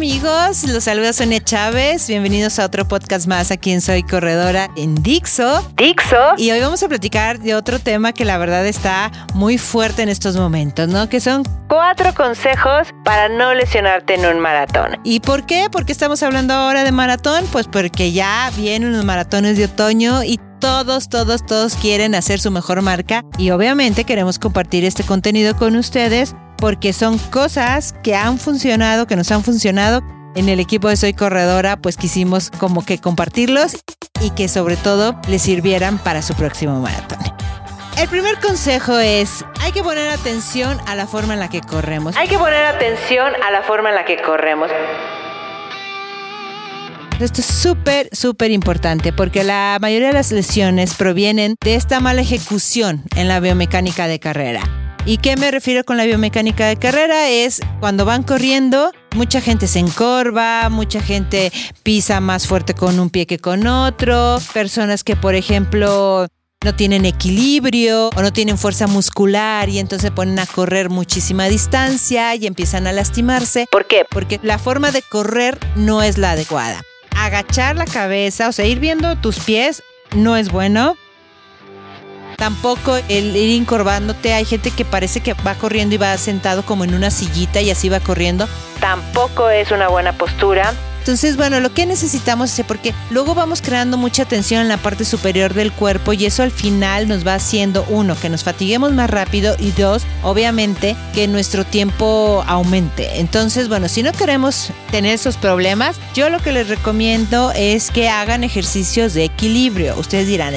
Amigos, los saluda Sonia Chávez. Bienvenidos a otro podcast más aquí en Soy Corredora en Dixo. Dixo. Y hoy vamos a platicar de otro tema que la verdad está muy fuerte en estos momentos, ¿no? Que son cuatro consejos para no lesionarte en un maratón. ¿Y por qué? ¿Por qué estamos hablando ahora de maratón? Pues porque ya vienen los maratones de otoño y todos, todos, todos quieren hacer su mejor marca y obviamente queremos compartir este contenido con ustedes porque son cosas que han funcionado, que nos han funcionado. En el equipo de Soy Corredora, pues quisimos como que compartirlos y que sobre todo les sirvieran para su próximo maratón. El primer consejo es, hay que poner atención a la forma en la que corremos. Hay que poner atención a la forma en la que corremos. Esto es súper, súper importante porque la mayoría de las lesiones provienen de esta mala ejecución en la biomecánica de carrera. ¿Y qué me refiero con la biomecánica de carrera? Es cuando van corriendo, mucha gente se encorva, mucha gente pisa más fuerte con un pie que con otro, personas que por ejemplo no tienen equilibrio o no tienen fuerza muscular y entonces ponen a correr muchísima distancia y empiezan a lastimarse. ¿Por qué? Porque la forma de correr no es la adecuada. Agachar la cabeza, o sea, ir viendo tus pies no es bueno Tampoco el ir encorvándote. Hay gente que parece que va corriendo y va sentado como en una sillita y así va corriendo. Tampoco es una buena postura. Entonces, bueno, lo que necesitamos es porque luego vamos creando mucha tensión en la parte superior del cuerpo y eso al final nos va haciendo, uno, que nos fatiguemos más rápido y dos, obviamente, que nuestro tiempo aumente. Entonces, bueno, si no queremos tener esos problemas, yo lo que les recomiendo es que hagan ejercicios de equilibrio. Ustedes dirán,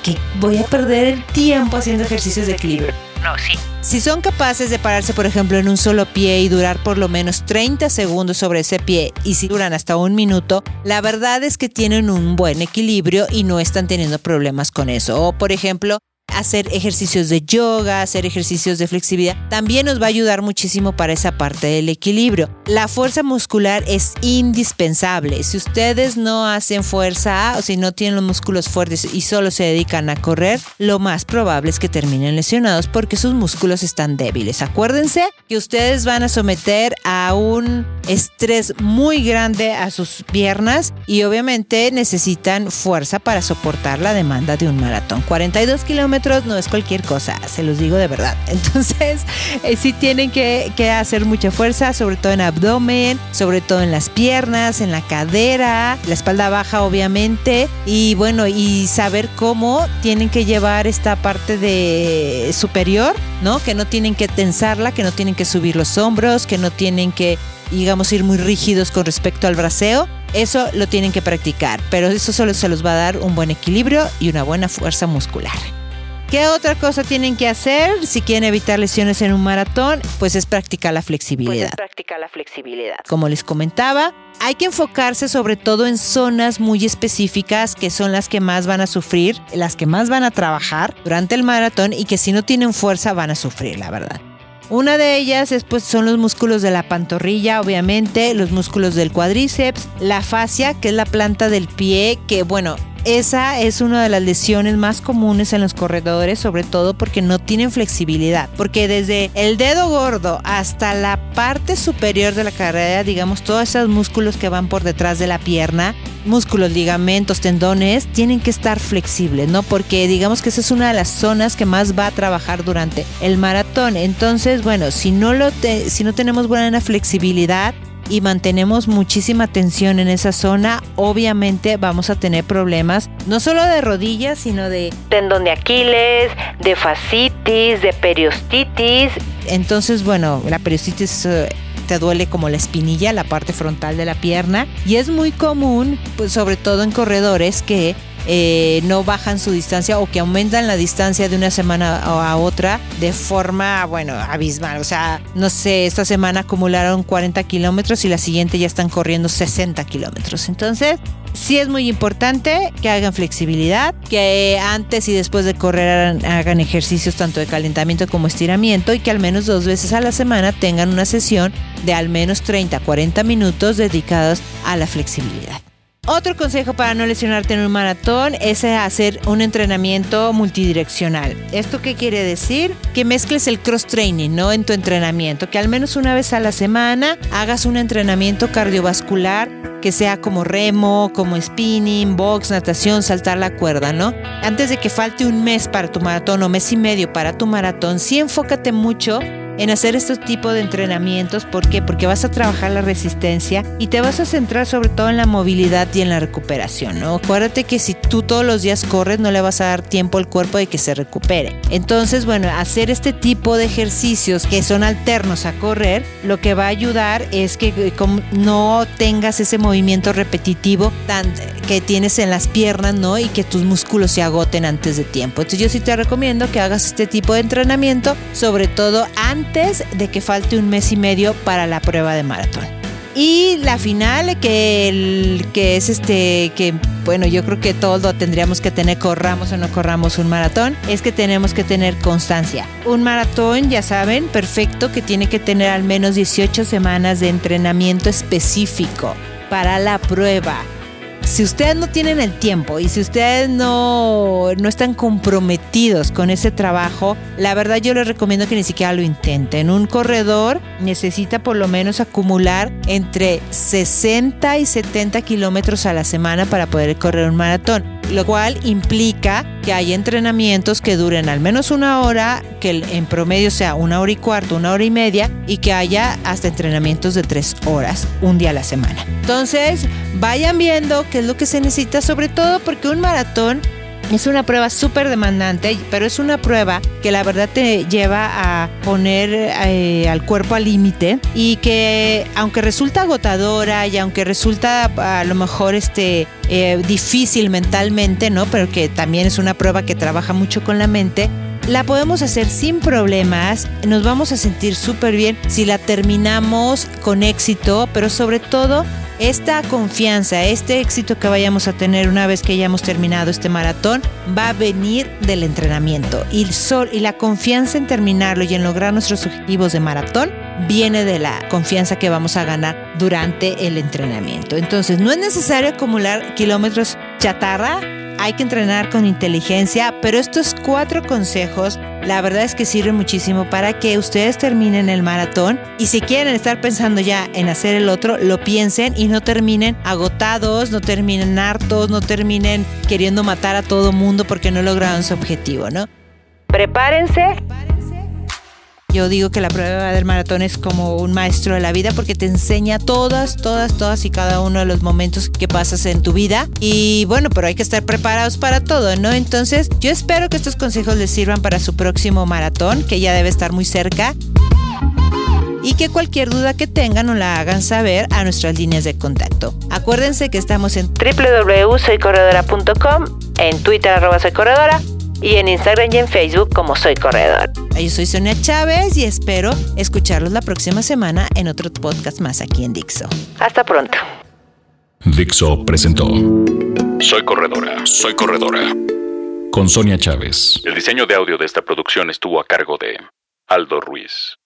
¿para qué voy a perder el tiempo haciendo ejercicios de equilibrio? No, sí. Si son capaces de pararse, por ejemplo, en un solo pie y durar por lo menos 30 segundos sobre ese pie, y si duran hasta un minuto, la verdad es que tienen un buen equilibrio y no están teniendo problemas con eso. O, por ejemplo, hacer ejercicios de yoga, hacer ejercicios de flexibilidad, también nos va a ayudar muchísimo para esa parte del equilibrio. La fuerza muscular es indispensable. Si ustedes no hacen fuerza o si no tienen los músculos fuertes y solo se dedican a correr, lo más probable es que terminen lesionados porque sus músculos están débiles. Acuérdense que ustedes van a someter a un estrés muy grande a sus piernas y obviamente necesitan fuerza para soportar la demanda de un maratón. 42 kilómetros no es cualquier cosa, se los digo de verdad. Entonces, eh, sí tienen que, hacer mucha fuerza, sobre todo en abdomen, sobre todo en las piernas, en la cadera, la espalda baja obviamente, y bueno, y saber cómo tienen que llevar esta parte de superior, ¿no? Que no tienen que tensarla, que no tienen que subir los hombros, que no tienen que digamos, ir muy rígidos con respecto al braceo. Eso lo tienen que practicar, pero eso solo se los va a dar un buen equilibrio y una buena fuerza muscular. ¿Qué otra cosa tienen que hacer si quieren evitar lesiones en un maratón? Pues es practicar la flexibilidad. practicar la flexibilidad. Como les comentaba, hay que enfocarse sobre todo en zonas muy específicas que son las que más van a sufrir, las que más van a trabajar durante el maratón y que si no tienen fuerza van a sufrir, la verdad. Una de ellas es, pues, son los músculos de la pantorrilla, obviamente, los músculos del cuádriceps, la fascia, que es la planta del pie, que bueno, esa es una de las lesiones más comunes en los corredores, sobre todo porque no tienen flexibilidad. Porque desde el dedo gordo hasta la parte superior de la carrera, digamos, todos esos músculos que van por detrás de la pierna, músculos, ligamentos, tendones, tienen que estar flexibles, ¿no? Porque digamos que esa es una de las zonas que más va a trabajar durante el maratón. Entonces, bueno, si no, lo si no tenemos buena flexibilidad, y mantenemos muchísima tensión en esa zona, obviamente vamos a tener problemas no solo de rodillas, sino de tendón de Aquiles, de fascitis, de periostitis. Entonces, bueno, la periostitis eh, te duele como la espinilla, la parte frontal de la pierna. Y es muy común, pues sobre todo en corredores, que eh, no bajan su distancia o que aumentan la distancia de una semana a otra de forma, bueno, abismal. O sea, no sé, esta semana acumularon 40 kilómetros y la siguiente ya están corriendo 60 kilómetros. Entonces, sí es muy importante que hagan flexibilidad, que antes y después de correr hagan ejercicios tanto de calentamiento como estiramiento y que al menos dos veces a la semana tengan una sesión de al menos 30, 40 minutos dedicados a la flexibilidad. Otro consejo para no lesionarte en un maratón es hacer un entrenamiento multidireccional. ¿Esto qué quiere decir? Que mezcles el cross training, ¿no? En tu entrenamiento, que al menos una vez a la semana hagas un entrenamiento cardiovascular que sea como remo, como spinning, box, natación, saltar la cuerda, ¿no? Antes de que falte un mes para tu maratón o mes y medio para tu maratón, sí enfócate mucho en hacer este tipo de entrenamientos. ¿Por qué? Porque vas a trabajar la resistencia y te vas a centrar sobre todo en la movilidad y en la recuperación, ¿no? Acuérdate que si tú todos los días corres no le vas a dar tiempo al cuerpo de que se recupere. Entonces, bueno, hacer este tipo de ejercicios que son alternos a correr, lo que va a ayudar es que eh, no tengas ese movimiento repetitivo que tienes en las piernas, ¿no? Y que tus músculos se agoten antes de tiempo. Entonces yo sí te recomiendo que hagas este tipo de entrenamiento, sobre todo antes de que falte un mes y medio para la prueba de maratón. Y la final, que, el, que es este, que bueno, yo creo que todo tendríamos que tener, corramos o no corramos un maratón, es que tenemos que tener constancia. Un maratón, ya saben, perfecto, que tiene que tener al menos 18 semanas de entrenamiento específico para la prueba si ustedes no tienen el tiempo y si ustedes no, no están comprometidos con ese trabajo, la verdad yo les recomiendo que ni siquiera lo intenten. Un corredor necesita por lo menos acumular entre 60 y 70 kilómetros a la semana para poder correr un maratón, lo cual implica que hay entrenamientos que duren al menos una hora, que en promedio sea una hora y cuarto, una hora y media, y que haya hasta entrenamientos de tres horas, un día a la semana. Entonces, vayan viendo qué es lo que se necesita, sobre todo porque un maratón es una prueba súper demandante, pero es una prueba que la verdad te lleva a poner eh, al cuerpo al límite y que aunque resulta agotadora y aunque resulta a lo mejor este, eh, difícil mentalmente, ¿no? Pero que también es una prueba que trabaja mucho con la mente, la podemos hacer sin problemas, nos vamos a sentir súper bien si la terminamos con éxito, pero sobre todo esta confianza, este éxito que vayamos a tener una vez que hayamos terminado este maratón, va a venir del entrenamiento. Y, sol, y la confianza en terminarlo y en lograr nuestros objetivos de maratón viene de la confianza que vamos a ganar durante el entrenamiento. Entonces, no es necesario acumular kilómetros chatarra, hay que entrenar con inteligencia, pero estos cuatro consejos la verdad es que sirven muchísimo para que ustedes terminen el maratón y si quieren estar pensando ya en hacer el otro, lo piensen y no terminen agotados, no terminen hartos, no terminen queriendo matar a todo mundo porque no lograron su objetivo, ¿no? Prepárense yo digo que la prueba del maratón es como un maestro de la vida porque te enseña todas, todas, todas y cada uno de los momentos que pasas en tu vida. Y bueno, pero hay que estar preparados para todo, ¿no? Entonces, yo espero que estos consejos les sirvan para su próximo maratón, que ya debe estar muy cerca. Y que cualquier duda que tengan nos la hagan saber a nuestras líneas de contacto. Acuérdense que estamos en www.soycorredora.com, en Twitter arroba y en Instagram y en Facebook como Soy Corredor. Yo soy Sonia Chávez y espero escucharlos la próxima semana en otro podcast más aquí en Dixo. Hasta pronto. Dixo presentó Soy Corredora, Soy Corredora con Sonia Chávez. El diseño de audio de esta producción estuvo a cargo de Aldo Ruiz.